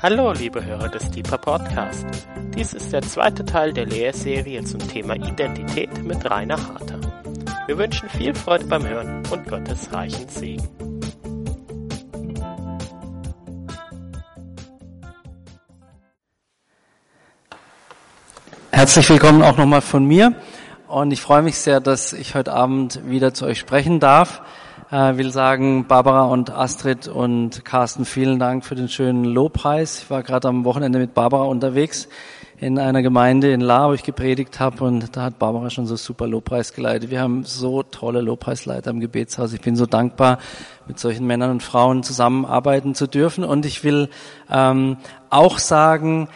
Hallo, liebe Hörer des Deeper Podcast. Dies ist der zweite Teil der Lehrserie zum Thema Identität mit Rainer Harter. Wir wünschen viel Freude beim Hören und Gottes reichen Segen. Herzlich willkommen auch nochmal von mir und ich freue mich sehr, dass ich heute Abend wieder zu euch sprechen darf. Äh, will sagen, Barbara und Astrid und Carsten, vielen Dank für den schönen Lobpreis. Ich war gerade am Wochenende mit Barbara unterwegs in einer Gemeinde in La, wo ich gepredigt habe und da hat Barbara schon so super Lobpreis geleitet. Wir haben so tolle Lobpreisleiter im Gebetshaus. Ich bin so dankbar, mit solchen Männern und Frauen zusammenarbeiten zu dürfen. Und ich will ähm, auch sagen,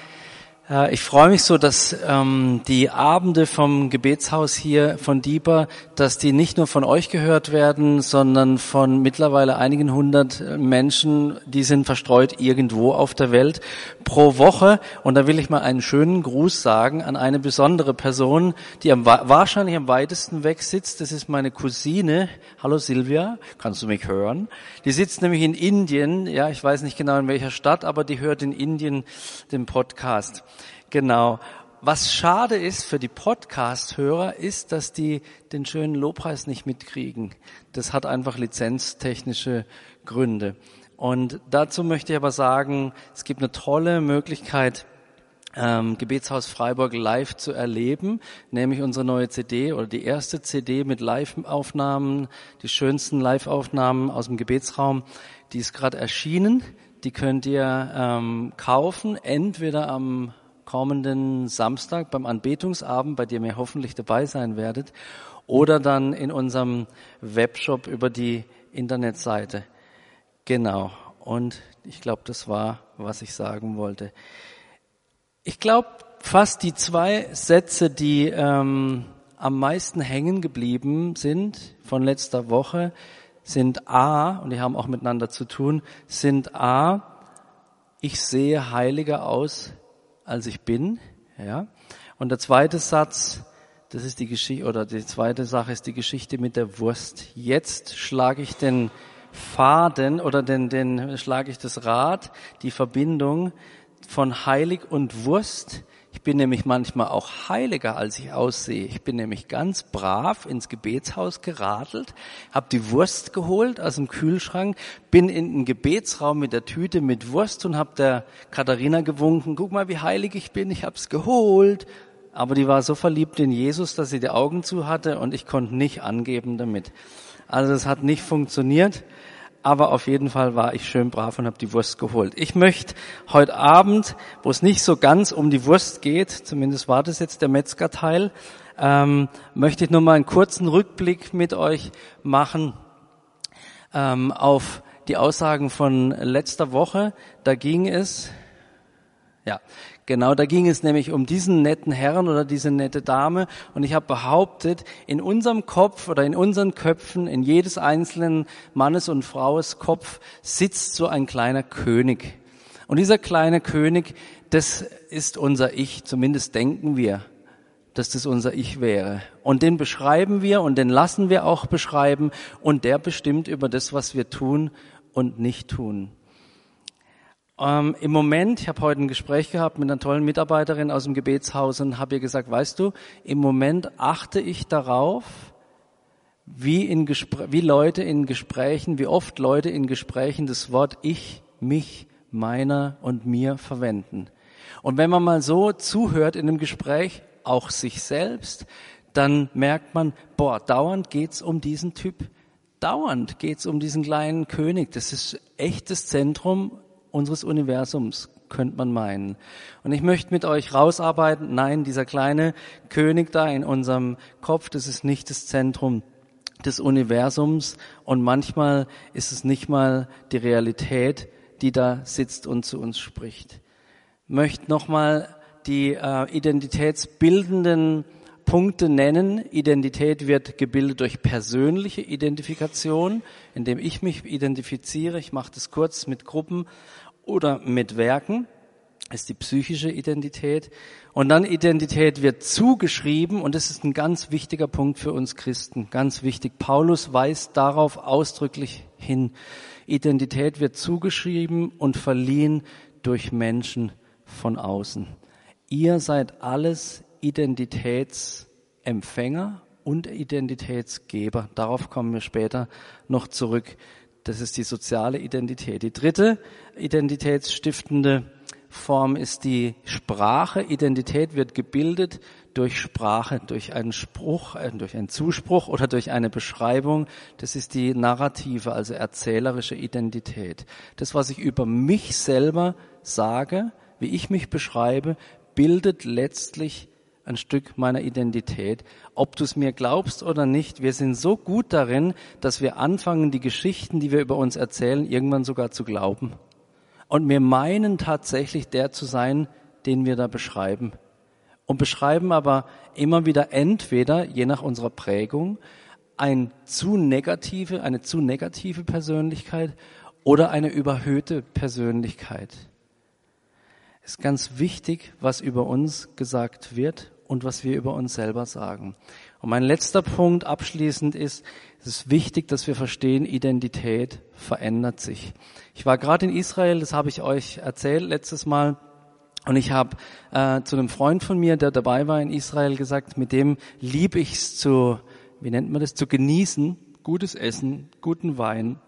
ich freue mich so, dass ähm, die Abende vom Gebetshaus hier von Dieper, dass die nicht nur von euch gehört werden, sondern von mittlerweile einigen hundert äh, Menschen, die sind verstreut irgendwo auf der Welt pro Woche. Und da will ich mal einen schönen Gruß sagen an eine besondere Person, die am, wahrscheinlich am weitesten weg sitzt. Das ist meine Cousine. Hallo Silvia, kannst du mich hören? Die sitzt nämlich in Indien. Ja, ich weiß nicht genau in welcher Stadt, aber die hört in Indien den Podcast. Genau. Was schade ist für die Podcast-Hörer, ist, dass die den schönen Lobpreis nicht mitkriegen. Das hat einfach lizenztechnische Gründe. Und dazu möchte ich aber sagen, es gibt eine tolle Möglichkeit, ähm, Gebetshaus Freiburg live zu erleben, nämlich unsere neue CD oder die erste CD mit Live-Aufnahmen, die schönsten Live-Aufnahmen aus dem Gebetsraum, die ist gerade erschienen. Die könnt ihr ähm, kaufen, entweder am kommenden Samstag beim Anbetungsabend, bei dem ihr hoffentlich dabei sein werdet, oder dann in unserem Webshop über die Internetseite. Genau. Und ich glaube, das war, was ich sagen wollte. Ich glaube, fast die zwei Sätze, die ähm, am meisten hängen geblieben sind von letzter Woche, sind A, und die haben auch miteinander zu tun, sind A, ich sehe heiliger aus, als ich bin. Ja. Und der zweite Satz, das ist die Geschichte, oder die zweite Sache ist die Geschichte mit der Wurst. Jetzt schlage ich den Faden oder den, den schlage ich das Rad, die Verbindung von heilig und Wurst ich bin nämlich manchmal auch heiliger, als ich aussehe. Ich bin nämlich ganz brav ins Gebetshaus geradelt, habe die Wurst geholt aus dem Kühlschrank, bin in den Gebetsraum mit der Tüte mit Wurst und habe der Katharina gewunken, guck mal, wie heilig ich bin, ich hab's geholt. Aber die war so verliebt in Jesus, dass sie die Augen zu hatte und ich konnte nicht angeben damit. Also es hat nicht funktioniert aber auf jeden Fall war ich schön brav und habe die Wurst geholt. Ich möchte heute Abend, wo es nicht so ganz um die Wurst geht, zumindest war das jetzt der Metzgerteil, ähm, möchte ich nur mal einen kurzen Rückblick mit euch machen ähm, auf die Aussagen von letzter Woche. Da ging es, ja, Genau, da ging es nämlich um diesen netten Herrn oder diese nette Dame. Und ich habe behauptet, in unserem Kopf oder in unseren Köpfen, in jedes einzelnen Mannes und Fraues Kopf sitzt so ein kleiner König. Und dieser kleine König, das ist unser Ich, zumindest denken wir, dass das unser Ich wäre. Und den beschreiben wir und den lassen wir auch beschreiben und der bestimmt über das, was wir tun und nicht tun. Ähm, Im Moment, ich habe heute ein Gespräch gehabt mit einer tollen Mitarbeiterin aus dem Gebetshaus und habe ihr gesagt, weißt du, im Moment achte ich darauf, wie, in wie Leute in Gesprächen, wie oft Leute in Gesprächen das Wort ich, mich, meiner und mir verwenden. Und wenn man mal so zuhört in einem Gespräch, auch sich selbst, dann merkt man, boah, dauernd geht's um diesen Typ. Dauernd geht's um diesen kleinen König. Das ist echtes Zentrum unseres Universums, könnte man meinen. Und ich möchte mit euch rausarbeiten, nein, dieser kleine König da in unserem Kopf, das ist nicht das Zentrum des Universums und manchmal ist es nicht mal die Realität, die da sitzt und zu uns spricht. Ich möchte nochmal die äh, identitätsbildenden Punkte nennen. Identität wird gebildet durch persönliche Identifikation, indem ich mich identifiziere. Ich mache das kurz mit Gruppen oder mit Werken ist die psychische Identität. Und dann Identität wird zugeschrieben und das ist ein ganz wichtiger Punkt für uns Christen, ganz wichtig. Paulus weist darauf ausdrücklich hin. Identität wird zugeschrieben und verliehen durch Menschen von außen. Ihr seid alles Identitätsempfänger und Identitätsgeber. Darauf kommen wir später noch zurück. Das ist die soziale Identität. Die dritte identitätsstiftende Form ist die Sprache. Identität wird gebildet durch Sprache, durch einen Spruch, äh, durch einen Zuspruch oder durch eine Beschreibung. Das ist die narrative, also erzählerische Identität. Das, was ich über mich selber sage, wie ich mich beschreibe, bildet letztlich ein Stück meiner Identität. Ob du es mir glaubst oder nicht, wir sind so gut darin, dass wir anfangen, die Geschichten, die wir über uns erzählen, irgendwann sogar zu glauben. Und wir meinen tatsächlich der zu sein, den wir da beschreiben. Und beschreiben aber immer wieder entweder, je nach unserer Prägung, ein zu negative, eine zu negative Persönlichkeit oder eine überhöhte Persönlichkeit. Es ist ganz wichtig, was über uns gesagt wird und was wir über uns selber sagen. Und mein letzter Punkt abschließend ist, es ist wichtig, dass wir verstehen, Identität verändert sich. Ich war gerade in Israel, das habe ich euch erzählt letztes Mal. Und ich habe äh, zu einem Freund von mir, der dabei war in Israel, gesagt, mit dem lieb ich's zu, wie nennt man das, zu genießen, gutes Essen, guten Wein,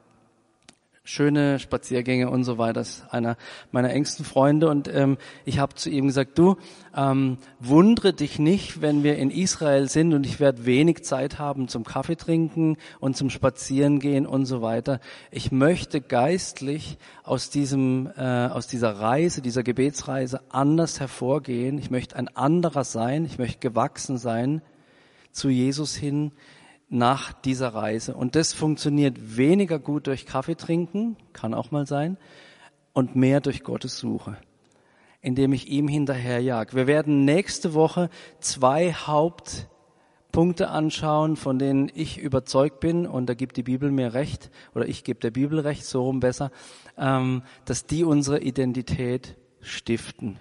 schöne Spaziergänge und so weiter. Das ist einer meiner engsten Freunde und ähm, ich habe zu ihm gesagt, du ähm, wundere dich nicht, wenn wir in Israel sind und ich werde wenig Zeit haben zum Kaffee trinken und zum Spazierengehen und so weiter. Ich möchte geistlich aus diesem äh, aus dieser Reise, dieser Gebetsreise anders hervorgehen. Ich möchte ein anderer sein. Ich möchte gewachsen sein zu Jesus hin nach dieser Reise. Und das funktioniert weniger gut durch Kaffee trinken, kann auch mal sein, und mehr durch Gottes Suche, indem ich ihm hinterherjag. Wir werden nächste Woche zwei Hauptpunkte anschauen, von denen ich überzeugt bin, und da gibt die Bibel mir recht, oder ich gebe der Bibel recht, so rum besser, ähm, dass die unsere Identität stiften.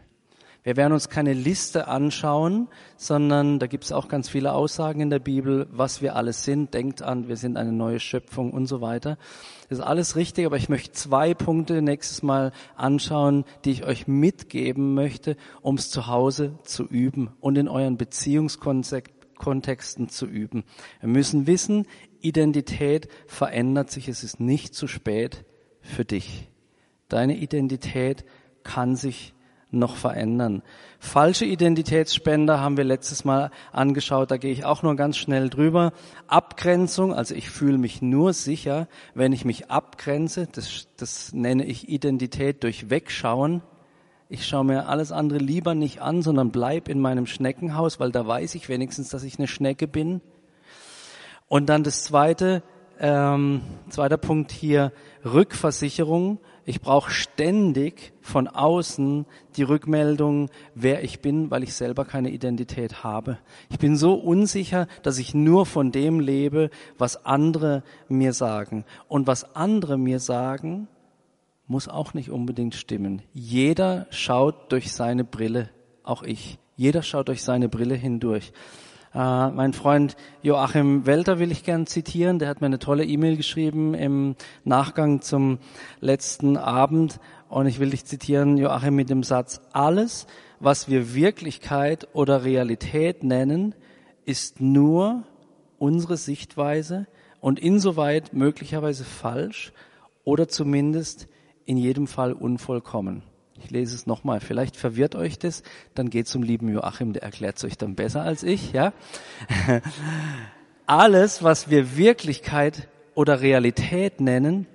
Wir werden uns keine Liste anschauen, sondern da gibt es auch ganz viele Aussagen in der Bibel, was wir alles sind. Denkt an, wir sind eine neue Schöpfung und so weiter. Das ist alles richtig, aber ich möchte zwei Punkte nächstes Mal anschauen, die ich euch mitgeben möchte, um es zu Hause zu üben und in euren Beziehungskontexten zu üben. Wir müssen wissen, Identität verändert sich. Es ist nicht zu spät für dich. Deine Identität kann sich noch verändern. Falsche Identitätsspender haben wir letztes Mal angeschaut, da gehe ich auch nur ganz schnell drüber. Abgrenzung, also ich fühle mich nur sicher, wenn ich mich abgrenze, das, das nenne ich Identität durch Wegschauen. Ich schaue mir alles andere lieber nicht an, sondern bleib in meinem Schneckenhaus, weil da weiß ich wenigstens, dass ich eine Schnecke bin. Und dann das zweite, ähm, zweiter Punkt hier, Rückversicherung. Ich brauche ständig von außen die Rückmeldung, wer ich bin, weil ich selber keine Identität habe. Ich bin so unsicher, dass ich nur von dem lebe, was andere mir sagen. Und was andere mir sagen, muss auch nicht unbedingt stimmen. Jeder schaut durch seine Brille, auch ich. Jeder schaut durch seine Brille hindurch. Äh, mein Freund Joachim Welter will ich gern zitieren. Der hat mir eine tolle E-Mail geschrieben im Nachgang zum letzten Abend. Und ich will dich zitieren, Joachim, mit dem Satz, alles, was wir Wirklichkeit oder Realität nennen, ist nur unsere Sichtweise und insoweit möglicherweise falsch oder zumindest in jedem Fall unvollkommen. Ich lese es nochmal. Vielleicht verwirrt euch das. Dann geht zum lieben Joachim, der erklärt es euch dann besser als ich, ja? Alles, was wir Wirklichkeit oder Realität nennen,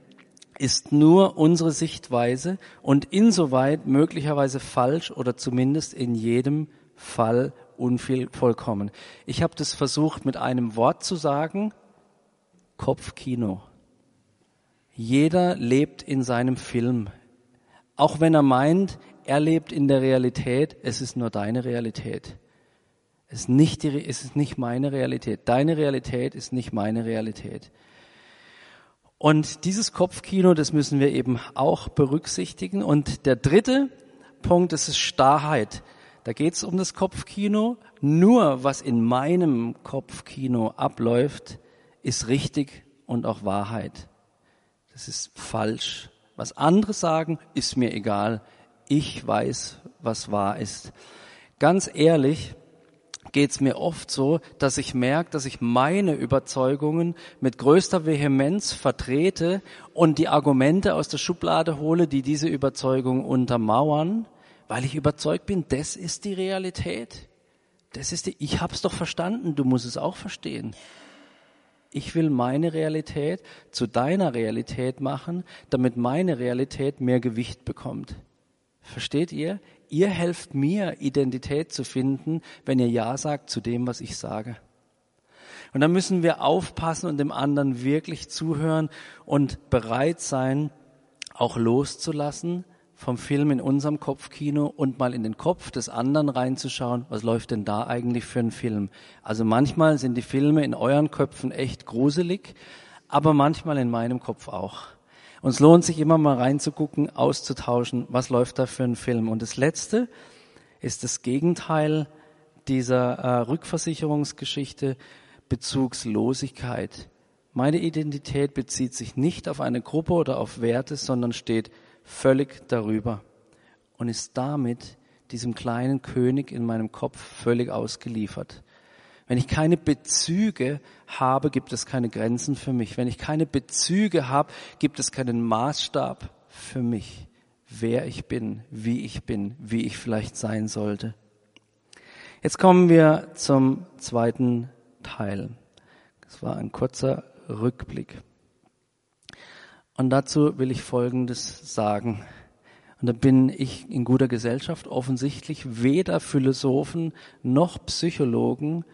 ist nur unsere Sichtweise und insoweit möglicherweise falsch oder zumindest in jedem Fall unvollkommen. Ich habe das versucht mit einem Wort zu sagen, Kopfkino. Jeder lebt in seinem Film. Auch wenn er meint, er lebt in der Realität, es ist nur deine Realität. Es ist nicht, die, es ist nicht meine Realität. Deine Realität ist nicht meine Realität. Und dieses Kopfkino, das müssen wir eben auch berücksichtigen. Und der dritte Punkt, das ist Starrheit. Da geht es um das Kopfkino. Nur was in meinem Kopfkino abläuft, ist richtig und auch Wahrheit. Das ist falsch. Was andere sagen, ist mir egal. Ich weiß, was wahr ist. Ganz ehrlich, geht es mir oft so, dass ich merke, dass ich meine Überzeugungen mit größter Vehemenz vertrete und die Argumente aus der Schublade hole, die diese Überzeugung untermauern, weil ich überzeugt bin, das ist die Realität. Das ist die, ich hab's doch verstanden, du musst es auch verstehen. Ich will meine Realität zu deiner Realität machen, damit meine Realität mehr Gewicht bekommt. Versteht ihr? Ihr helft mir, Identität zu finden, wenn ihr Ja sagt zu dem, was ich sage. Und dann müssen wir aufpassen und dem anderen wirklich zuhören und bereit sein, auch loszulassen vom Film in unserem Kopfkino und mal in den Kopf des anderen reinzuschauen, was läuft denn da eigentlich für ein Film. Also manchmal sind die Filme in euren Köpfen echt gruselig, aber manchmal in meinem Kopf auch. Und es lohnt sich immer mal reinzugucken, auszutauschen, was läuft da für ein Film. Und das Letzte ist das Gegenteil dieser äh, Rückversicherungsgeschichte, Bezugslosigkeit. Meine Identität bezieht sich nicht auf eine Gruppe oder auf Werte, sondern steht völlig darüber und ist damit diesem kleinen König in meinem Kopf völlig ausgeliefert. Wenn ich keine Bezüge habe, gibt es keine Grenzen für mich. Wenn ich keine Bezüge habe, gibt es keinen Maßstab für mich, wer ich bin, wie ich bin, wie ich vielleicht sein sollte. Jetzt kommen wir zum zweiten Teil. Das war ein kurzer Rückblick. Und dazu will ich Folgendes sagen. Und da bin ich in guter Gesellschaft offensichtlich weder Philosophen noch Psychologen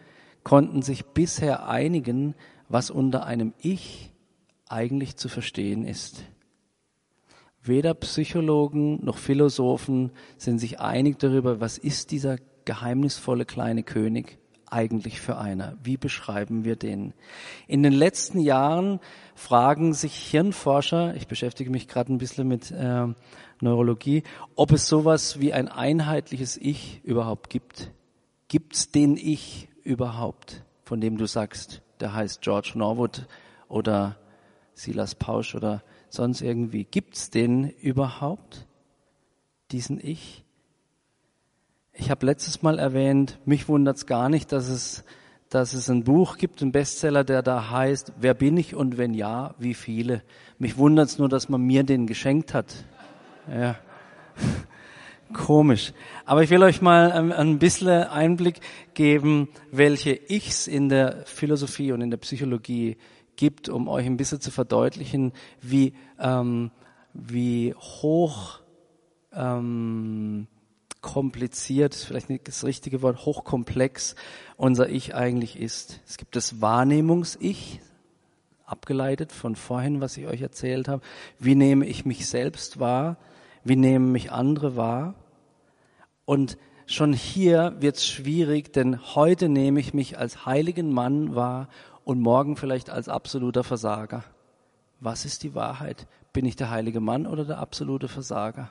konnten sich bisher einigen, was unter einem Ich eigentlich zu verstehen ist. Weder Psychologen noch Philosophen sind sich einig darüber, was ist dieser geheimnisvolle kleine König eigentlich für einer? Wie beschreiben wir den? In den letzten Jahren fragen sich Hirnforscher, ich beschäftige mich gerade ein bisschen mit äh, Neurologie, ob es sowas wie ein einheitliches Ich überhaupt gibt. Gibt es den Ich überhaupt, von dem du sagst, der heißt George Norwood oder Silas Pausch oder sonst irgendwie. Gibt's den überhaupt, diesen Ich? Ich habe letztes Mal erwähnt, mich wundert's gar nicht, dass es, dass es ein Buch gibt, ein Bestseller, der da heißt, wer bin ich und wenn ja, wie viele. Mich wundert's nur, dass man mir den geschenkt hat. Ja. Komisch. Aber ich will euch mal ein bisschen Einblick geben, welche Ichs in der Philosophie und in der Psychologie gibt, um euch ein bisschen zu verdeutlichen, wie, ähm, wie hoch ähm, kompliziert, vielleicht nicht das richtige Wort, hochkomplex unser Ich eigentlich ist. Es gibt das Wahrnehmungs-Ich, abgeleitet von vorhin, was ich euch erzählt habe. Wie nehme ich mich selbst wahr? Wie nehmen mich andere wahr? Und schon hier wird es schwierig, denn heute nehme ich mich als heiligen Mann wahr und morgen vielleicht als absoluter Versager. Was ist die Wahrheit? Bin ich der heilige Mann oder der absolute Versager?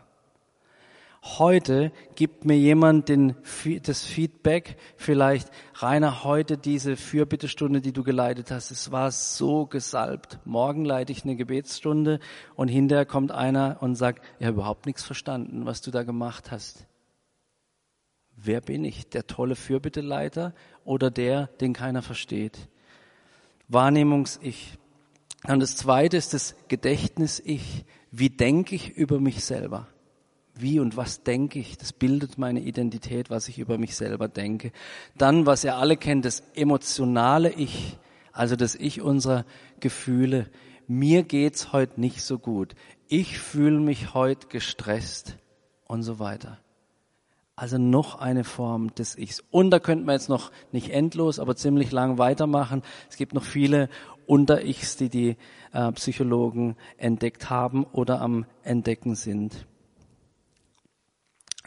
Heute gibt mir jemand den, das Feedback, vielleicht, Rainer, heute diese Fürbittestunde, die du geleitet hast, es war so gesalbt. Morgen leite ich eine Gebetsstunde und hinterher kommt einer und sagt, ich habe überhaupt nichts verstanden, was du da gemacht hast. Wer bin ich? Der tolle Fürbitteleiter oder der, den keiner versteht? Wahrnehmungs-Ich. Und das zweite ist das Gedächtnis-Ich. Wie denke ich über mich selber? Wie und was denke ich? Das bildet meine Identität, was ich über mich selber denke. Dann, was ihr alle kennt, das emotionale Ich, also das Ich unserer Gefühle. Mir geht's heute nicht so gut. Ich fühle mich heute gestresst und so weiter. Also noch eine Form des Ichs. Und da könnte man jetzt noch nicht endlos, aber ziemlich lang weitermachen. Es gibt noch viele Unter-Ichs, die die äh, Psychologen entdeckt haben oder am Entdecken sind.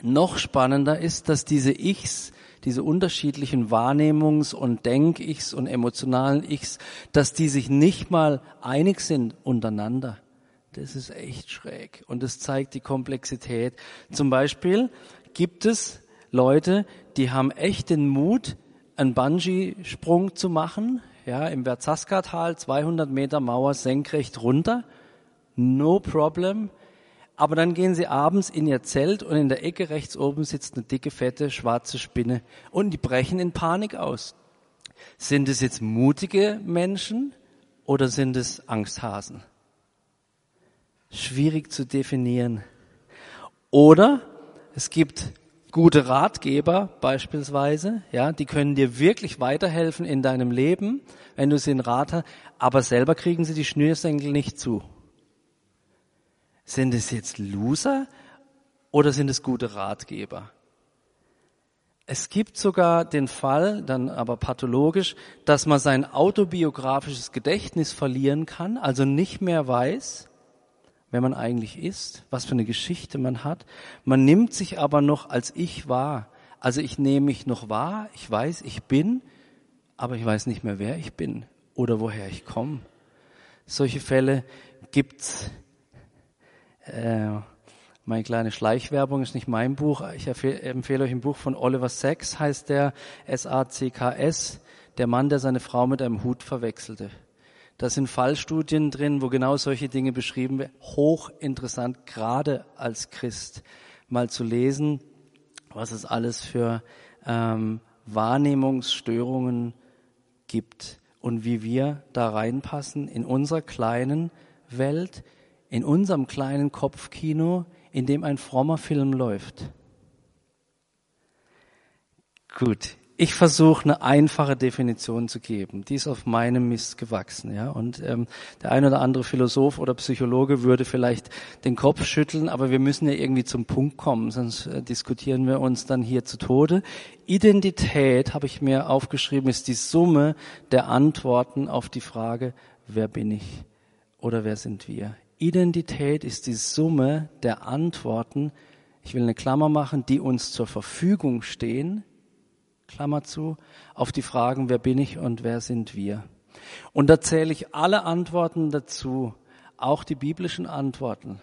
Noch spannender ist, dass diese Ichs, diese unterschiedlichen Wahrnehmungs- und Denk-Ichs und emotionalen Ichs, dass die sich nicht mal einig sind untereinander. Das ist echt schräg und das zeigt die Komplexität. Zum Beispiel gibt es Leute, die haben echt den Mut, einen Bungee-Sprung zu machen, ja, im Berzaska-Tal, 200 Meter Mauer senkrecht runter, no problem. Aber dann gehen sie abends in ihr Zelt und in der Ecke rechts oben sitzt eine dicke, fette, schwarze Spinne und die brechen in Panik aus. Sind es jetzt mutige Menschen oder sind es Angsthasen? Schwierig zu definieren. Oder es gibt gute Ratgeber beispielsweise, ja, die können dir wirklich weiterhelfen in deinem Leben, wenn du sie in Rat hast, aber selber kriegen sie die Schnürsenkel nicht zu. Sind es jetzt Loser oder sind es gute Ratgeber? Es gibt sogar den Fall, dann aber pathologisch, dass man sein autobiografisches Gedächtnis verlieren kann, also nicht mehr weiß, wer man eigentlich ist, was für eine Geschichte man hat. Man nimmt sich aber noch als ich wahr. Also ich nehme mich noch wahr, ich weiß, ich bin, aber ich weiß nicht mehr, wer ich bin oder woher ich komme. Solche Fälle gibt's. Äh, meine kleine Schleichwerbung ist nicht mein Buch. Ich empfehle euch ein Buch von Oliver Sacks, heißt der S-A-C-K-S, der Mann, der seine Frau mit einem Hut verwechselte. Da sind Fallstudien drin, wo genau solche Dinge beschrieben werden. Hochinteressant, gerade als Christ mal zu lesen, was es alles für ähm, Wahrnehmungsstörungen gibt und wie wir da reinpassen in unserer kleinen Welt, in unserem kleinen Kopfkino, in dem ein frommer Film läuft. Gut, ich versuche eine einfache Definition zu geben. Die ist auf meinem Mist gewachsen, ja. Und ähm, der ein oder andere Philosoph oder Psychologe würde vielleicht den Kopf schütteln, aber wir müssen ja irgendwie zum Punkt kommen, sonst äh, diskutieren wir uns dann hier zu Tode. Identität, habe ich mir aufgeschrieben, ist die Summe der Antworten auf die Frage, wer bin ich oder wer sind wir? Identität ist die Summe der Antworten, ich will eine Klammer machen, die uns zur Verfügung stehen, Klammer zu, auf die Fragen, wer bin ich und wer sind wir. Und da zähle ich alle Antworten dazu, auch die biblischen Antworten.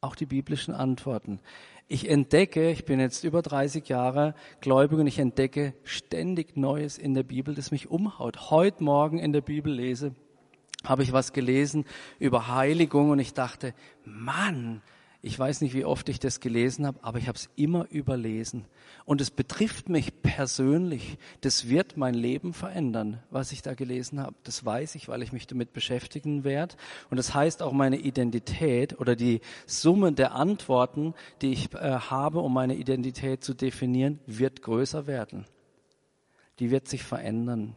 Auch die biblischen Antworten. Ich entdecke, ich bin jetzt über 30 Jahre gläubig und ich entdecke ständig Neues in der Bibel, das mich umhaut. Heute Morgen in der Bibel lese, habe ich was gelesen über Heiligung und ich dachte, Mann, ich weiß nicht, wie oft ich das gelesen habe, aber ich habe es immer überlesen. Und es betrifft mich persönlich. Das wird mein Leben verändern, was ich da gelesen habe. Das weiß ich, weil ich mich damit beschäftigen werde. Und das heißt auch meine Identität oder die Summe der Antworten, die ich äh, habe, um meine Identität zu definieren, wird größer werden. Die wird sich verändern.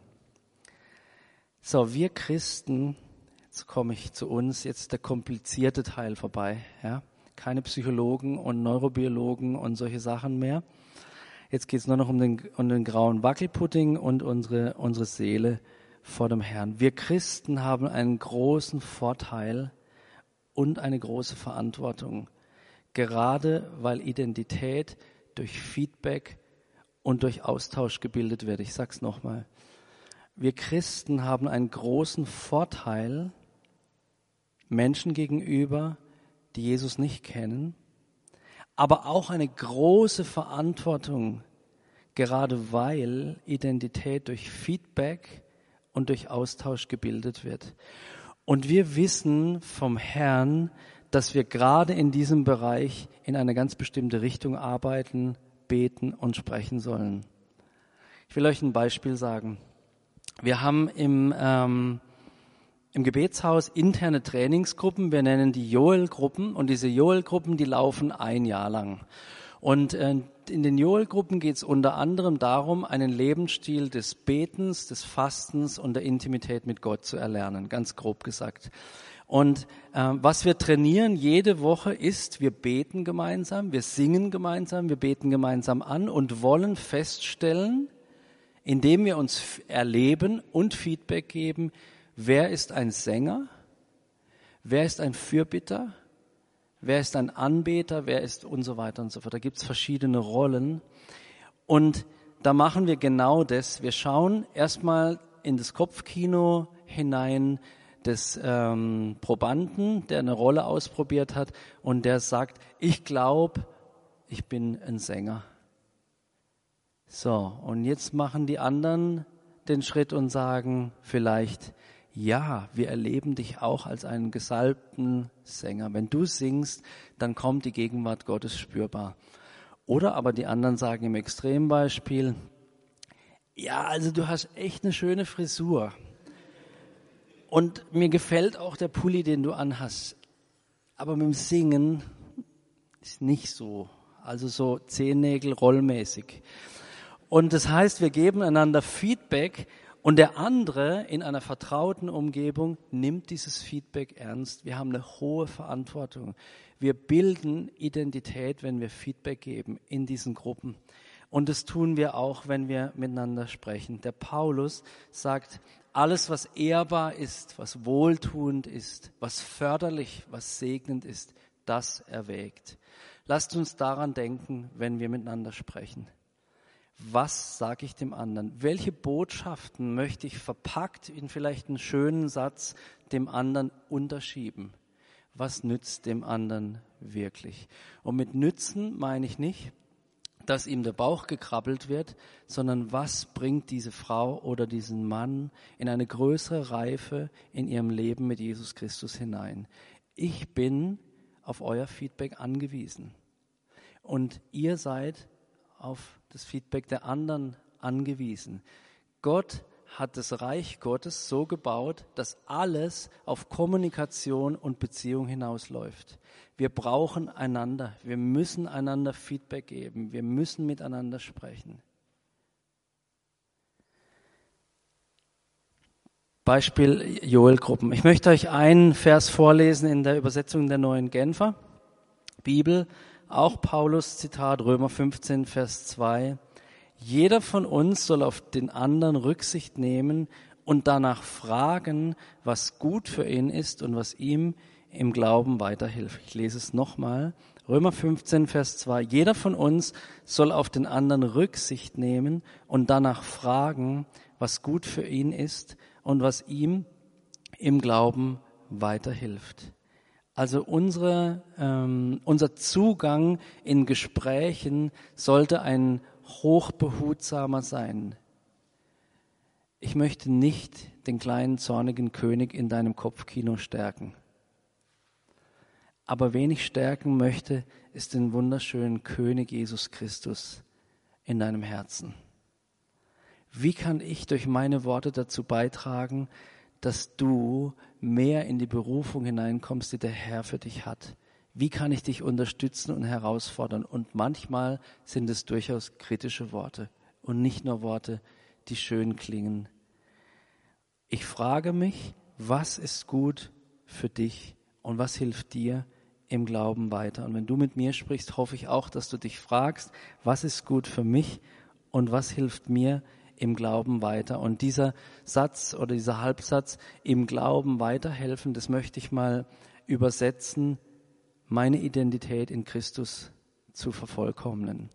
So, wir Christen, jetzt komme ich zu uns, jetzt der komplizierte Teil vorbei. Ja? Keine Psychologen und Neurobiologen und solche Sachen mehr. Jetzt geht es nur noch um den, um den grauen Wackelpudding und unsere, unsere Seele vor dem Herrn. Wir Christen haben einen großen Vorteil und eine große Verantwortung, gerade weil Identität durch Feedback und durch Austausch gebildet wird. Ich sag's nochmal wir Christen haben einen großen Vorteil Menschen gegenüber, die Jesus nicht kennen, aber auch eine große Verantwortung, gerade weil Identität durch Feedback und durch Austausch gebildet wird. Und wir wissen vom Herrn, dass wir gerade in diesem Bereich in eine ganz bestimmte Richtung arbeiten, beten und sprechen sollen. Ich will euch ein Beispiel sagen. Wir haben im, ähm, im Gebetshaus interne Trainingsgruppen, wir nennen die Joel-Gruppen und diese Joel-Gruppen, die laufen ein Jahr lang. Und äh, in den Joel-Gruppen geht es unter anderem darum, einen Lebensstil des Betens, des Fastens und der Intimität mit Gott zu erlernen, ganz grob gesagt. Und äh, was wir trainieren jede Woche ist, wir beten gemeinsam, wir singen gemeinsam, wir beten gemeinsam an und wollen feststellen, indem wir uns erleben und Feedback geben, wer ist ein Sänger, wer ist ein Fürbitter, wer ist ein Anbeter, wer ist und so weiter und so fort. Da gibt es verschiedene Rollen. Und da machen wir genau das. Wir schauen erstmal in das Kopfkino hinein des ähm, Probanden, der eine Rolle ausprobiert hat und der sagt, ich glaube, ich bin ein Sänger. So, und jetzt machen die anderen den Schritt und sagen vielleicht, ja, wir erleben dich auch als einen gesalbten Sänger. Wenn du singst, dann kommt die Gegenwart Gottes spürbar. Oder aber die anderen sagen im Extrembeispiel, ja, also du hast echt eine schöne Frisur. Und mir gefällt auch der Pulli, den du anhast. Aber mit dem Singen ist nicht so. Also so Zehennägel rollmäßig. Und das heißt, wir geben einander Feedback und der andere in einer vertrauten Umgebung nimmt dieses Feedback ernst. Wir haben eine hohe Verantwortung. Wir bilden Identität, wenn wir Feedback geben in diesen Gruppen. Und das tun wir auch, wenn wir miteinander sprechen. Der Paulus sagt, alles, was ehrbar ist, was wohltuend ist, was förderlich, was segnend ist, das erwägt. Lasst uns daran denken, wenn wir miteinander sprechen. Was sage ich dem anderen? Welche Botschaften möchte ich verpackt in vielleicht einen schönen Satz dem anderen unterschieben? Was nützt dem anderen wirklich? Und mit nützen meine ich nicht, dass ihm der Bauch gekrabbelt wird, sondern was bringt diese Frau oder diesen Mann in eine größere Reife in ihrem Leben mit Jesus Christus hinein. Ich bin auf euer Feedback angewiesen. Und ihr seid auf das Feedback der anderen angewiesen. Gott hat das Reich Gottes so gebaut, dass alles auf Kommunikation und Beziehung hinausläuft. Wir brauchen einander. Wir müssen einander Feedback geben. Wir müssen miteinander sprechen. Beispiel Joel-Gruppen. Ich möchte euch einen Vers vorlesen in der Übersetzung der neuen Genfer Bibel. Auch Paulus Zitat Römer 15, Vers 2. Jeder von uns soll auf den anderen Rücksicht nehmen und danach fragen, was gut für ihn ist und was ihm im Glauben weiterhilft. Ich lese es nochmal. Römer 15, Vers 2. Jeder von uns soll auf den anderen Rücksicht nehmen und danach fragen, was gut für ihn ist und was ihm im Glauben weiterhilft. Also unsere, ähm, unser Zugang in Gesprächen sollte ein hochbehutsamer sein. Ich möchte nicht den kleinen zornigen König in deinem Kopfkino stärken. Aber wen ich stärken möchte, ist den wunderschönen König Jesus Christus in deinem Herzen. Wie kann ich durch meine Worte dazu beitragen, dass du mehr in die Berufung hineinkommst, die der Herr für dich hat? Wie kann ich dich unterstützen und herausfordern? Und manchmal sind es durchaus kritische Worte und nicht nur Worte, die schön klingen. Ich frage mich, was ist gut für dich und was hilft dir im Glauben weiter? Und wenn du mit mir sprichst, hoffe ich auch, dass du dich fragst, was ist gut für mich und was hilft mir im Glauben weiter? Und dieser Satz oder dieser Halbsatz im Glauben weiterhelfen, das möchte ich mal übersetzen meine Identität in Christus zu vervollkommnen.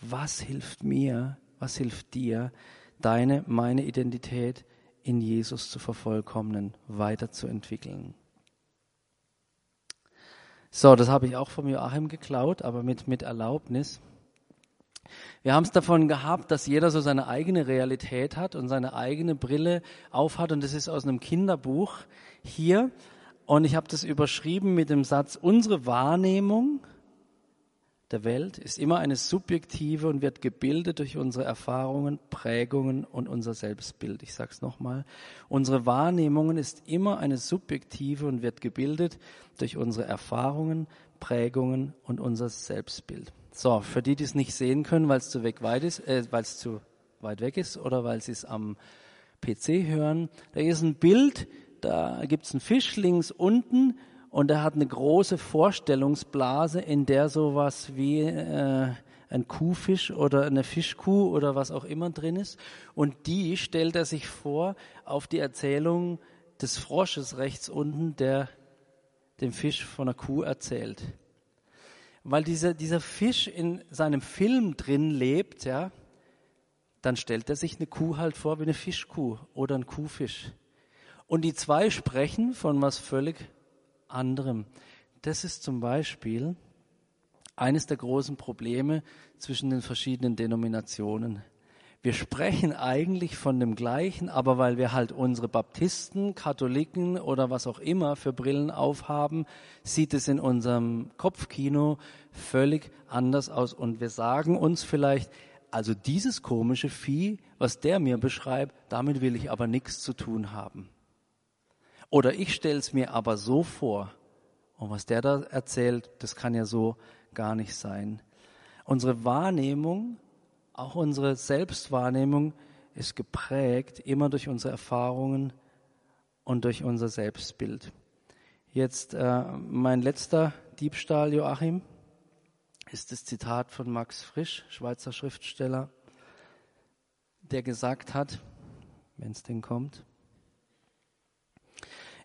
Was hilft mir, was hilft dir, deine, meine Identität in Jesus zu vervollkommnen, weiterzuentwickeln? So, das habe ich auch vom Joachim geklaut, aber mit, mit Erlaubnis. Wir haben es davon gehabt, dass jeder so seine eigene Realität hat und seine eigene Brille aufhat und das ist aus einem Kinderbuch hier und ich habe das überschrieben mit dem Satz, unsere Wahrnehmung der Welt ist immer eine subjektive und wird gebildet durch unsere Erfahrungen, Prägungen und unser Selbstbild. Ich sage es nochmal. Unsere Wahrnehmung ist immer eine subjektive und wird gebildet durch unsere Erfahrungen, Prägungen und unser Selbstbild. So, für die, die es nicht sehen können, weil es zu weg weit ist, äh, es zu weit weg ist oder weil sie es am PC hören, da ist ein Bild, da gibt's einen Fisch links unten und der hat eine große Vorstellungsblase, in der sowas wie äh, ein Kuhfisch oder eine Fischkuh oder was auch immer drin ist. Und die stellt er sich vor auf die Erzählung des Frosches rechts unten, der dem Fisch von einer Kuh erzählt. Weil dieser, dieser Fisch in seinem Film drin lebt, ja, dann stellt er sich eine Kuh halt vor wie eine Fischkuh oder ein Kuhfisch. Und die zwei sprechen von was völlig anderem. Das ist zum Beispiel eines der großen Probleme zwischen den verschiedenen Denominationen. Wir sprechen eigentlich von dem Gleichen, aber weil wir halt unsere Baptisten, Katholiken oder was auch immer für Brillen aufhaben, sieht es in unserem Kopfkino völlig anders aus. Und wir sagen uns vielleicht, also dieses komische Vieh, was der mir beschreibt, damit will ich aber nichts zu tun haben. Oder ich stelle es mir aber so vor, und was der da erzählt, das kann ja so gar nicht sein. Unsere Wahrnehmung auch unsere Selbstwahrnehmung ist geprägt immer durch unsere Erfahrungen und durch unser Selbstbild. Jetzt äh, mein letzter Diebstahl, Joachim, ist das Zitat von Max Frisch, Schweizer Schriftsteller, der gesagt hat, wenn es denn kommt,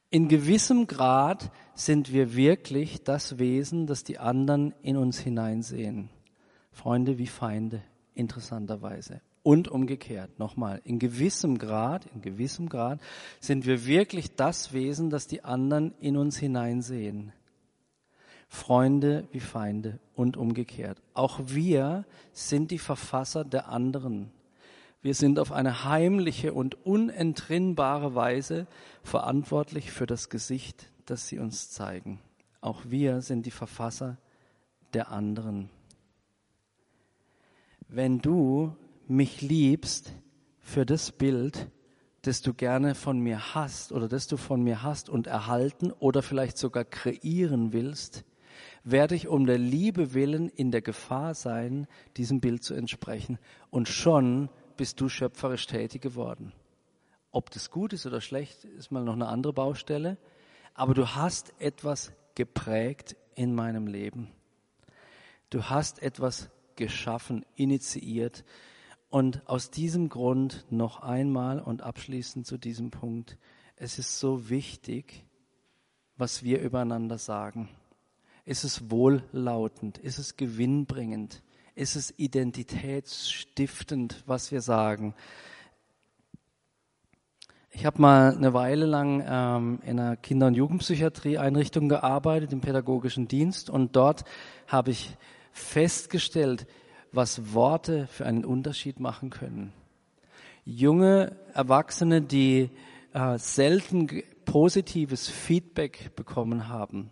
in gewissem Grad sind wir wirklich das Wesen, das die anderen in uns hineinsehen. Freunde wie Feinde interessanterweise. Und umgekehrt, nochmal, in gewissem Grad, in gewissem Grad sind wir wirklich das Wesen, das die anderen in uns hineinsehen. Freunde wie Feinde und umgekehrt. Auch wir sind die Verfasser der anderen. Wir sind auf eine heimliche und unentrinnbare Weise verantwortlich für das Gesicht, das sie uns zeigen. Auch wir sind die Verfasser der anderen wenn du mich liebst für das Bild, das du gerne von mir hast oder das du von mir hast und erhalten oder vielleicht sogar kreieren willst, werde ich um der Liebe willen in der Gefahr sein, diesem Bild zu entsprechen. Und schon bist du schöpferisch tätig geworden. Ob das gut ist oder schlecht, ist mal noch eine andere Baustelle. Aber du hast etwas geprägt in meinem Leben. Du hast etwas geschaffen, initiiert. Und aus diesem Grund noch einmal und abschließend zu diesem Punkt, es ist so wichtig, was wir übereinander sagen. Ist es wohllautend? Ist es gewinnbringend? Ist es identitätsstiftend, was wir sagen? Ich habe mal eine Weile lang ähm, in einer Kinder- und Jugendpsychiatrie-Einrichtung gearbeitet, im pädagogischen Dienst, und dort habe ich festgestellt, was Worte für einen Unterschied machen können. Junge Erwachsene, die äh, selten positives Feedback bekommen haben,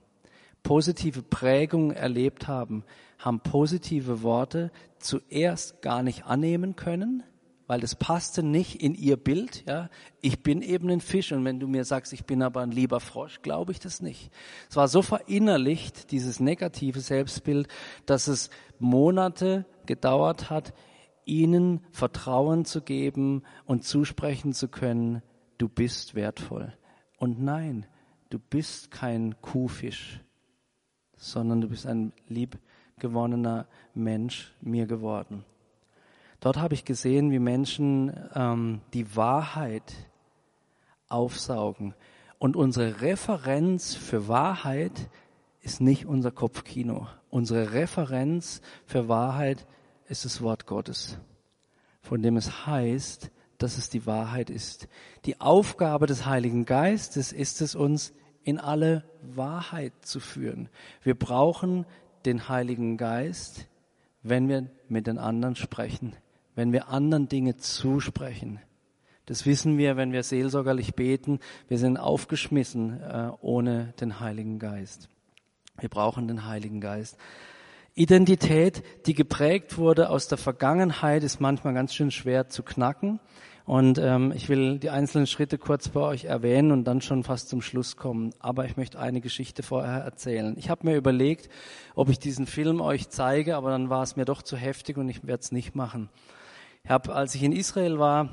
positive Prägung erlebt haben, haben positive Worte zuerst gar nicht annehmen können, weil das passte nicht in ihr Bild. Ja, ich bin eben ein Fisch und wenn du mir sagst, ich bin aber ein lieber Frosch, glaube ich das nicht. Es war so verinnerlicht dieses negative Selbstbild, dass es Monate gedauert hat, ihnen Vertrauen zu geben und zusprechen zu können, du bist wertvoll. Und nein, du bist kein Kuhfisch, sondern du bist ein liebgewonnener Mensch mir geworden. Dort habe ich gesehen, wie Menschen ähm, die Wahrheit aufsaugen. Und unsere Referenz für Wahrheit ist nicht unser Kopfkino. Unsere Referenz für Wahrheit ist das Wort Gottes, von dem es heißt, dass es die Wahrheit ist. Die Aufgabe des Heiligen Geistes ist es, uns in alle Wahrheit zu führen. Wir brauchen den Heiligen Geist, wenn wir mit den anderen sprechen wenn wir anderen Dinge zusprechen. Das wissen wir, wenn wir seelsorgerlich beten. Wir sind aufgeschmissen äh, ohne den Heiligen Geist. Wir brauchen den Heiligen Geist. Identität, die geprägt wurde aus der Vergangenheit, ist manchmal ganz schön schwer zu knacken. Und ähm, ich will die einzelnen Schritte kurz bei euch erwähnen und dann schon fast zum Schluss kommen. Aber ich möchte eine Geschichte vorher erzählen. Ich habe mir überlegt, ob ich diesen Film euch zeige, aber dann war es mir doch zu heftig und ich werde es nicht machen. Ich habe, als ich in Israel war,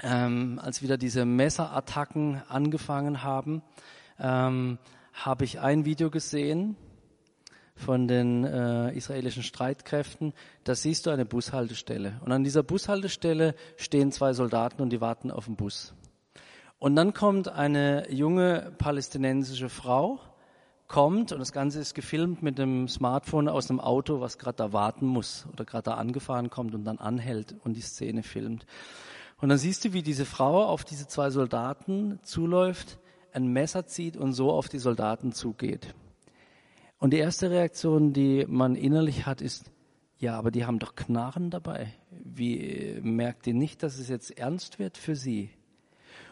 ähm, als wieder diese Messerattacken angefangen haben, ähm, habe ich ein Video gesehen von den äh, israelischen Streitkräften. Da siehst du eine Bushaltestelle. Und an dieser Bushaltestelle stehen zwei Soldaten und die warten auf den Bus. Und dann kommt eine junge palästinensische Frau, kommt und das Ganze ist gefilmt mit dem Smartphone aus einem Auto, was gerade da warten muss oder gerade da angefahren kommt und dann anhält und die Szene filmt. Und dann siehst du, wie diese Frau auf diese zwei Soldaten zuläuft, ein Messer zieht und so auf die Soldaten zugeht. Und die erste Reaktion, die man innerlich hat, ist, Ja, aber die haben doch Knarren dabei. Wie merkt ihr nicht, dass es jetzt ernst wird für sie?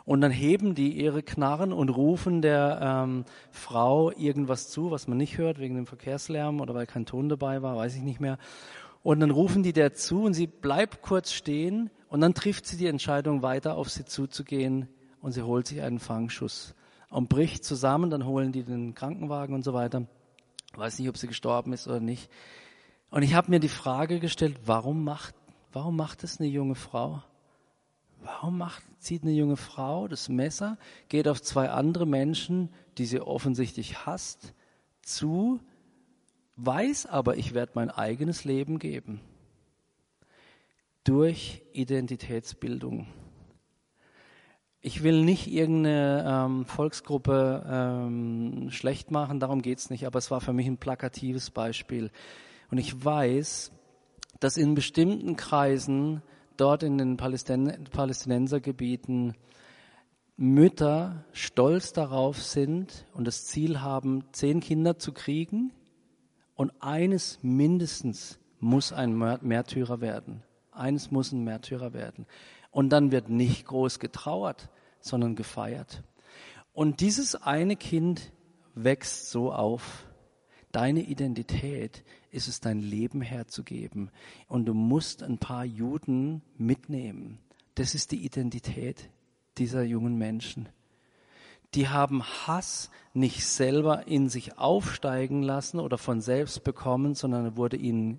Und dann heben die ihre Knarren und rufen der ähm, Frau irgendwas zu, was man nicht hört wegen dem Verkehrslärm oder weil kein Ton dabei war, weiß ich nicht mehr. Und dann rufen die der zu und sie bleibt kurz stehen und dann trifft sie die Entscheidung, weiter auf sie zuzugehen und sie holt sich einen Fangschuss und bricht zusammen. Dann holen die den Krankenwagen und so weiter. Weiß nicht, ob sie gestorben ist oder nicht. Und ich habe mir die Frage gestellt, warum macht, warum macht es eine junge Frau? Warum macht, zieht eine junge Frau das Messer, geht auf zwei andere Menschen, die sie offensichtlich hasst, zu, weiß aber, ich werde mein eigenes Leben geben. Durch Identitätsbildung. Ich will nicht irgendeine ähm, Volksgruppe ähm, schlecht machen, darum geht's nicht, aber es war für mich ein plakatives Beispiel. Und ich weiß, dass in bestimmten Kreisen dort in den Palästin Palästinensergebieten Mütter stolz darauf sind und das Ziel haben, zehn Kinder zu kriegen und eines mindestens muss ein Märtyrer werden. Eines muss ein Märtyrer werden. Und dann wird nicht groß getrauert, sondern gefeiert. Und dieses eine Kind wächst so auf. Deine Identität ist es, dein Leben herzugeben. Und du musst ein paar Juden mitnehmen. Das ist die Identität dieser jungen Menschen. Die haben Hass nicht selber in sich aufsteigen lassen oder von selbst bekommen, sondern wurde ihnen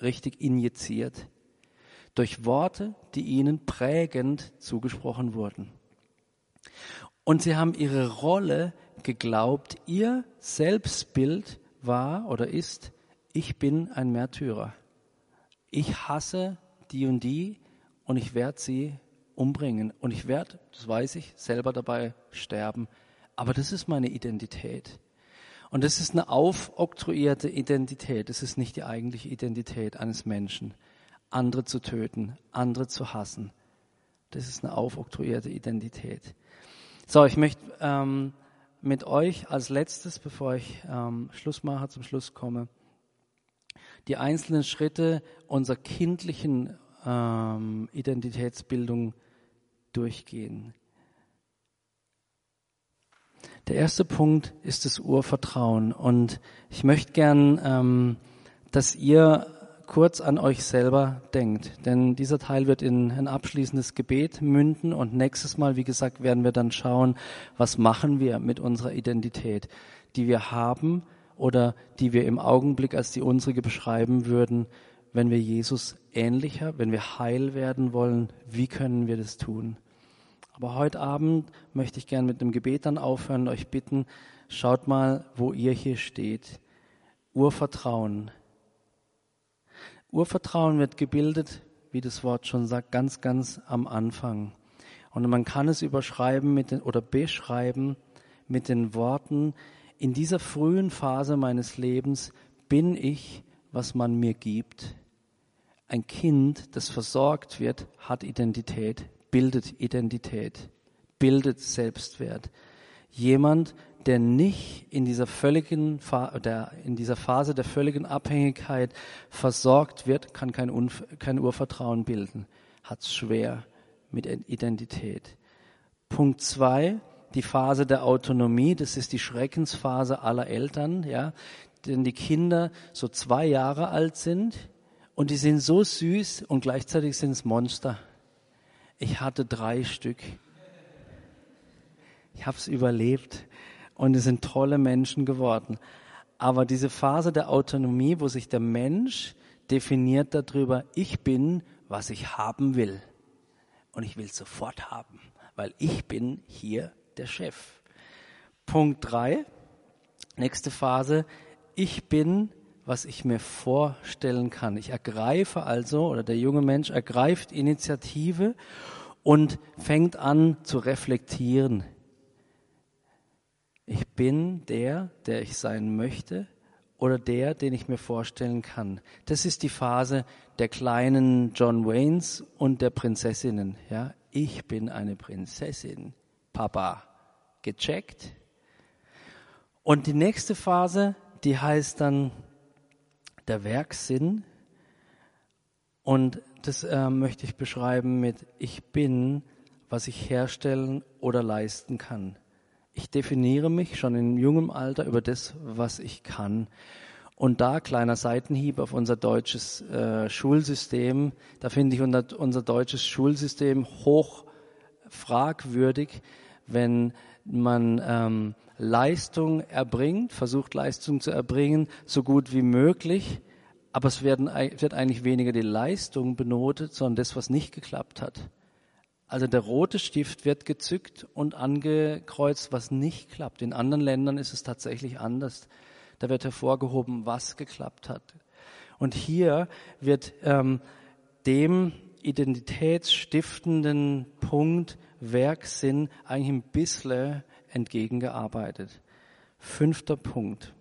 richtig injiziert. Durch Worte, die ihnen prägend zugesprochen wurden. Und sie haben ihre Rolle geglaubt, ihr Selbstbild war oder ist, ich bin ein Märtyrer. Ich hasse die und die und ich werde sie umbringen. Und ich werde, das weiß ich, selber dabei sterben. Aber das ist meine Identität. Und das ist eine aufoktroyierte Identität. Das ist nicht die eigentliche Identität eines Menschen. Andere zu töten, andere zu hassen. Das ist eine aufoktroyierte Identität. So, ich möchte ähm, mit euch als letztes, bevor ich ähm, Schluss mache, zum Schluss komme, die einzelnen Schritte unserer kindlichen ähm, Identitätsbildung durchgehen. Der erste Punkt ist das Urvertrauen und ich möchte gern, ähm, dass ihr kurz an euch selber denkt, denn dieser Teil wird in ein abschließendes Gebet münden und nächstes Mal, wie gesagt, werden wir dann schauen, was machen wir mit unserer Identität, die wir haben oder die wir im Augenblick als die unsere beschreiben würden, wenn wir Jesus ähnlicher, wenn wir heil werden wollen, wie können wir das tun? Aber heute Abend möchte ich gern mit einem Gebet dann aufhören und euch bitten, schaut mal, wo ihr hier steht. Urvertrauen. Urvertrauen wird gebildet, wie das Wort schon sagt, ganz, ganz am Anfang. Und man kann es überschreiben mit den, oder beschreiben mit den Worten, in dieser frühen Phase meines Lebens bin ich, was man mir gibt. Ein Kind, das versorgt wird, hat Identität, bildet Identität, bildet Selbstwert. Jemand, der nicht in dieser völligen, der, in dieser Phase der völligen Abhängigkeit versorgt wird, kann kein, Unf kein Urvertrauen bilden, hat es schwer mit Identität. Punkt zwei, die Phase der Autonomie, das ist die Schreckensphase aller Eltern, ja, denn die Kinder so zwei Jahre alt sind und die sind so süß und gleichzeitig sind es Monster. Ich hatte drei Stück. Ich habe es überlebt und es sind tolle Menschen geworden. Aber diese Phase der Autonomie, wo sich der Mensch definiert darüber, ich bin, was ich haben will. Und ich will es sofort haben, weil ich bin hier der Chef. Punkt drei, nächste Phase, ich bin, was ich mir vorstellen kann. Ich ergreife also, oder der junge Mensch ergreift Initiative und fängt an zu reflektieren. Ich bin der, der ich sein möchte oder der, den ich mir vorstellen kann. Das ist die Phase der kleinen John Waynes und der Prinzessinnen. Ja, ich bin eine Prinzessin. Papa gecheckt. Und die nächste Phase, die heißt dann der Werksinn. Und das äh, möchte ich beschreiben mit ich bin, was ich herstellen oder leisten kann. Ich definiere mich schon in jungem Alter über das, was ich kann. Und da kleiner Seitenhieb auf unser deutsches äh, Schulsystem. Da finde ich unser, unser deutsches Schulsystem hoch fragwürdig, wenn man ähm, Leistung erbringt, versucht Leistung zu erbringen, so gut wie möglich, aber es werden, wird eigentlich weniger die Leistung benotet, sondern das, was nicht geklappt hat. Also der rote Stift wird gezückt und angekreuzt, was nicht klappt. In anderen Ländern ist es tatsächlich anders. Da wird hervorgehoben, was geklappt hat. Und hier wird ähm, dem identitätsstiftenden Punkt Werksinn eigentlich ein bisschen entgegengearbeitet. Fünfter Punkt.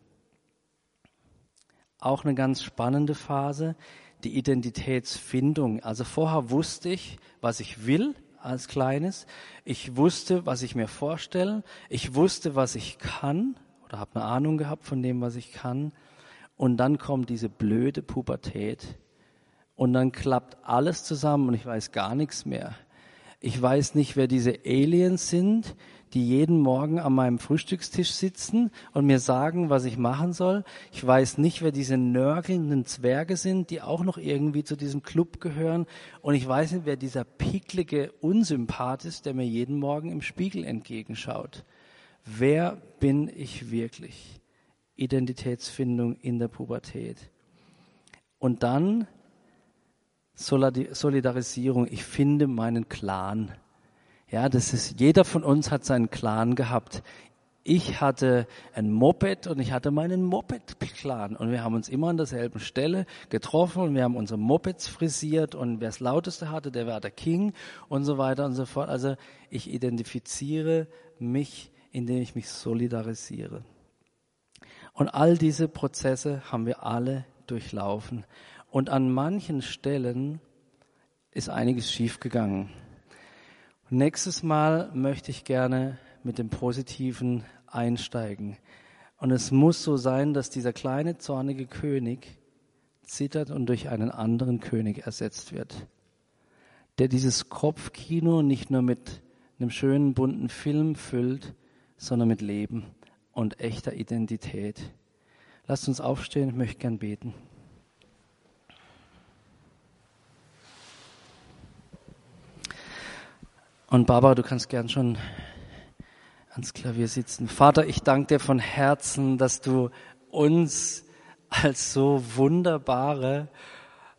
Auch eine ganz spannende Phase, die Identitätsfindung. Also vorher wusste ich, was ich will als Kleines. Ich wusste, was ich mir vorstelle. Ich wusste, was ich kann oder habe eine Ahnung gehabt von dem, was ich kann. Und dann kommt diese blöde Pubertät. Und dann klappt alles zusammen und ich weiß gar nichts mehr. Ich weiß nicht, wer diese Aliens sind, die jeden Morgen an meinem Frühstückstisch sitzen und mir sagen, was ich machen soll. Ich weiß nicht, wer diese nörgelnden Zwerge sind, die auch noch irgendwie zu diesem Club gehören. Und ich weiß nicht, wer dieser picklige Unsympath ist, der mir jeden Morgen im Spiegel entgegenschaut. Wer bin ich wirklich? Identitätsfindung in der Pubertät. Und dann Solidarisierung. Ich finde meinen Clan. Ja, das ist, jeder von uns hat seinen Clan gehabt. Ich hatte ein Moped und ich hatte meinen Moped-Clan und wir haben uns immer an derselben Stelle getroffen und wir haben unsere Mopeds frisiert und wer das lauteste hatte, der war der King und so weiter und so fort. Also ich identifiziere mich, indem ich mich solidarisiere. Und all diese Prozesse haben wir alle durchlaufen. Und an manchen Stellen ist einiges schiefgegangen. Nächstes Mal möchte ich gerne mit dem Positiven einsteigen. Und es muss so sein, dass dieser kleine zornige König zittert und durch einen anderen König ersetzt wird, der dieses Kopfkino nicht nur mit einem schönen bunten Film füllt, sondern mit Leben und echter Identität. Lasst uns aufstehen, ich möchte gern beten. Und Barbara, du kannst gern schon ans Klavier sitzen. Vater, ich danke dir von Herzen, dass du uns als so wunderbare,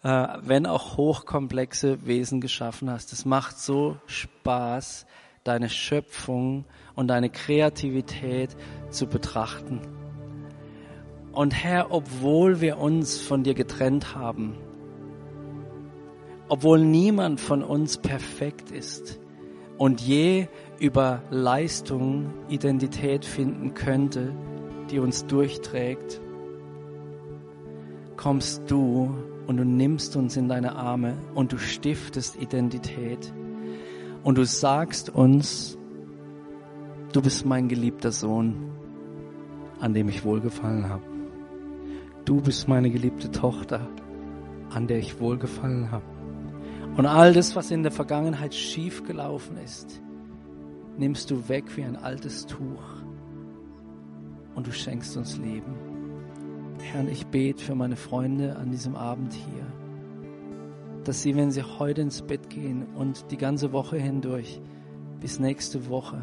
äh, wenn auch hochkomplexe Wesen geschaffen hast. Es macht so Spaß, deine Schöpfung und deine Kreativität zu betrachten. Und Herr, obwohl wir uns von dir getrennt haben, obwohl niemand von uns perfekt ist, und je über Leistung Identität finden könnte, die uns durchträgt, kommst du und du nimmst uns in deine Arme und du stiftest Identität und du sagst uns, du bist mein geliebter Sohn, an dem ich wohlgefallen habe. Du bist meine geliebte Tochter, an der ich wohlgefallen habe. Und all das, was in der Vergangenheit schief gelaufen ist, nimmst du weg wie ein altes Tuch und du schenkst uns Leben. Herr, ich bete für meine Freunde an diesem Abend hier, dass sie, wenn sie heute ins Bett gehen und die ganze Woche hindurch bis nächste Woche,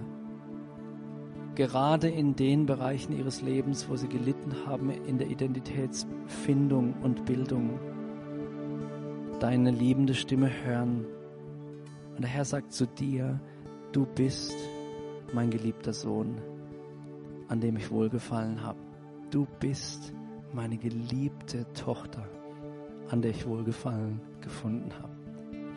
gerade in den Bereichen ihres Lebens, wo sie gelitten haben in der Identitätsfindung und Bildung, deine liebende Stimme hören. Und der Herr sagt zu dir, du bist mein geliebter Sohn, an dem ich wohlgefallen habe. Du bist meine geliebte Tochter, an der ich wohlgefallen gefunden habe.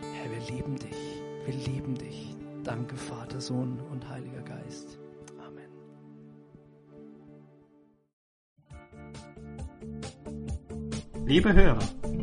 Herr, wir lieben dich, wir lieben dich. Danke, Vater, Sohn und Heiliger Geist. Amen. Liebe Hörer,